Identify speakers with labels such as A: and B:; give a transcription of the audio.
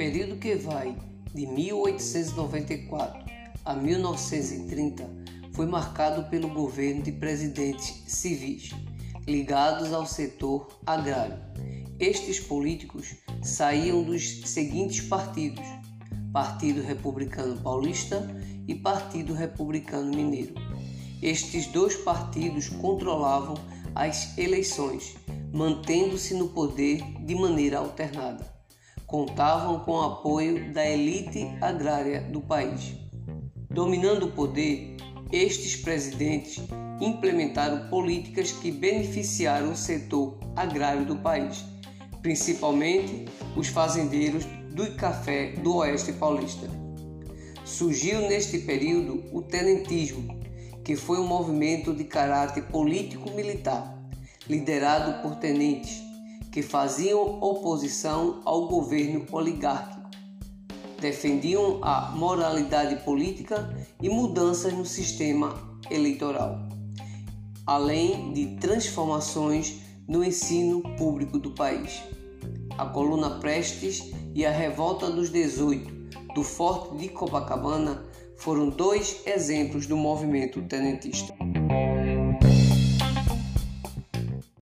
A: Uruguai, de 1894 a 1930, foi marcado pelo governo de presidentes civis ligados ao setor agrário. Estes políticos saíam dos seguintes partidos: Partido Republicano Paulista e Partido Republicano Mineiro. Estes dois partidos controlavam as eleições, mantendo-se no poder de maneira alternada. Contavam com o apoio da elite agrária do país. Dominando o poder, estes presidentes implementaram políticas que beneficiaram o setor agrário do país, principalmente os fazendeiros do café do Oeste Paulista. Surgiu neste período o tenentismo, que foi um movimento de caráter político-militar, liderado por tenentes que faziam oposição ao governo oligárquico. Defendiam a moralidade política e mudanças no sistema eleitoral, além de transformações no ensino público do país. A coluna Prestes e a Revolta dos 18 do Forte de Copacabana foram dois exemplos do movimento tenentista.